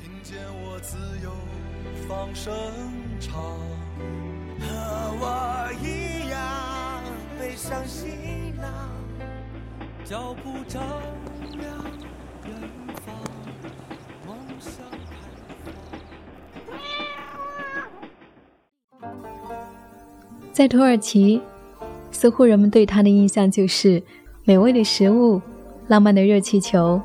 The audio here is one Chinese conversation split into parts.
听见我自由放声唱，和我一样背上行囊。脚步丈量远方，梦想开放。在土耳其，似乎人们对它的印象就是美味的食物、浪漫的热气球。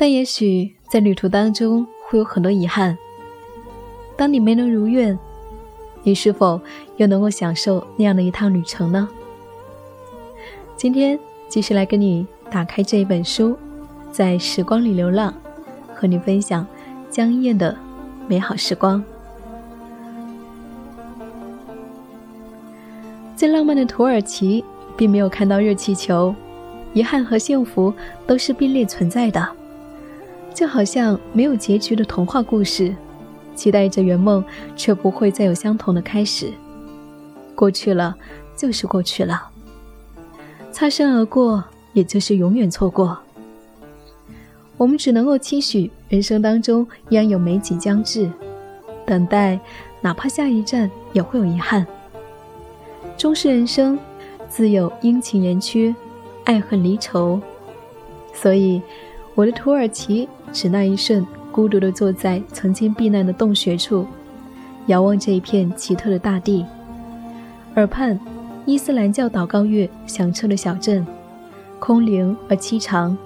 但也许在旅途当中会有很多遗憾。当你没能如愿，你是否又能够享受那样的一趟旅程呢？今天继续来跟你打开这一本书，在时光里流浪，和你分享江燕的美好时光。在浪漫的土耳其，并没有看到热气球，遗憾和幸福都是并列存在的，就好像没有结局的童话故事，期待着圆梦，却不会再有相同的开始。过去了，就是过去了。擦身而过，也就是永远错过。我们只能够期许人生当中依然有美景将至，等待，哪怕下一站也会有遗憾。终是人生，自有阴晴圆缺，爱恨离愁。所以，我的土耳其只那一瞬，孤独地坐在曾经避难的洞穴处，遥望这一片奇特的大地，耳畔。伊斯兰教祷告乐响彻了小镇，空灵而凄长。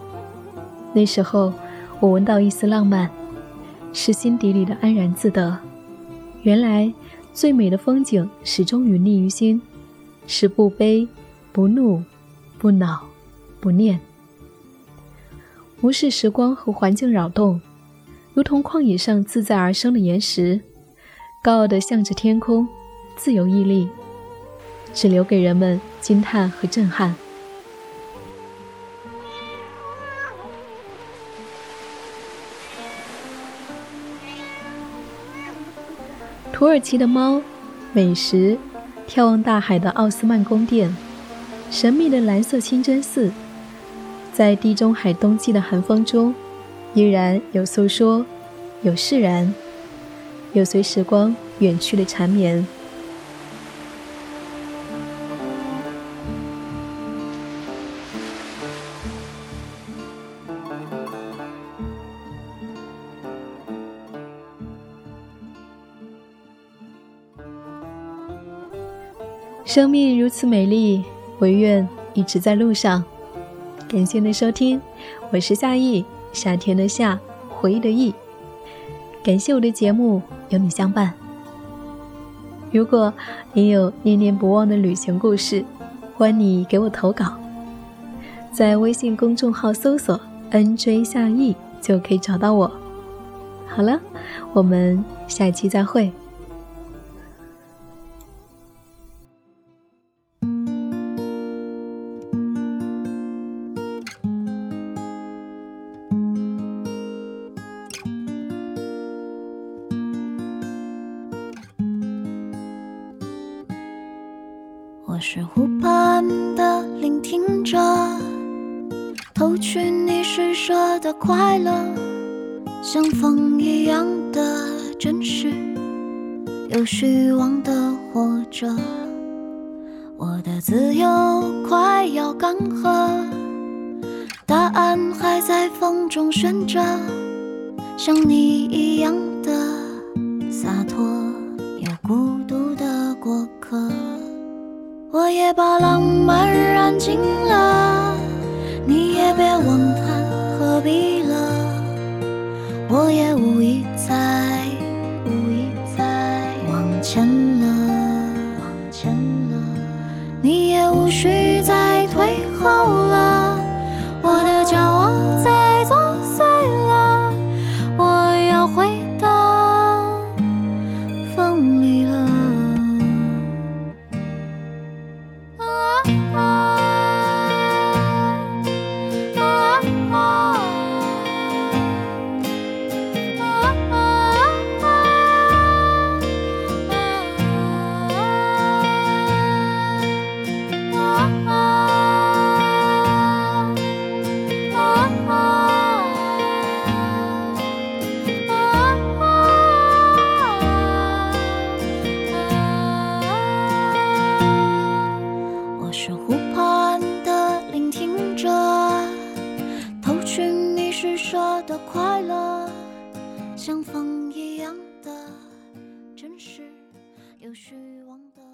那时候，我闻到一丝浪漫，是心底里的安然自得。原来，最美的风景始终隐匿于心，是不悲、不怒、不恼、不念，无视时光和环境扰动，如同旷野上自在而生的岩石，高傲地向着天空，自由屹立。只留给人们惊叹和震撼。土耳其的猫，美食，眺望大海的奥斯曼宫殿，神秘的蓝色清真寺，在地中海冬季的寒风中，依然有诉说，有释然，有随时光远去的缠绵。生命如此美丽，唯愿一直在路上。感谢您的收听，我是夏意，夏天的夏，回忆的忆。感谢我的节目有你相伴。如果你有念念不忘的旅行故事，欢迎你给我投稿，在微信公众号搜索 “nj 夏意”就可以找到我。好了，我们下期再会。我是湖畔的聆听者，偷取你施舍的快乐，像风一样的真实，有虚妄的活着。我的自由快要干涸，答案还在风中悬着，像你一样的别把浪漫燃尽了，你也别问他何必了。我也说的快乐，像风一样的真实，有虚妄的。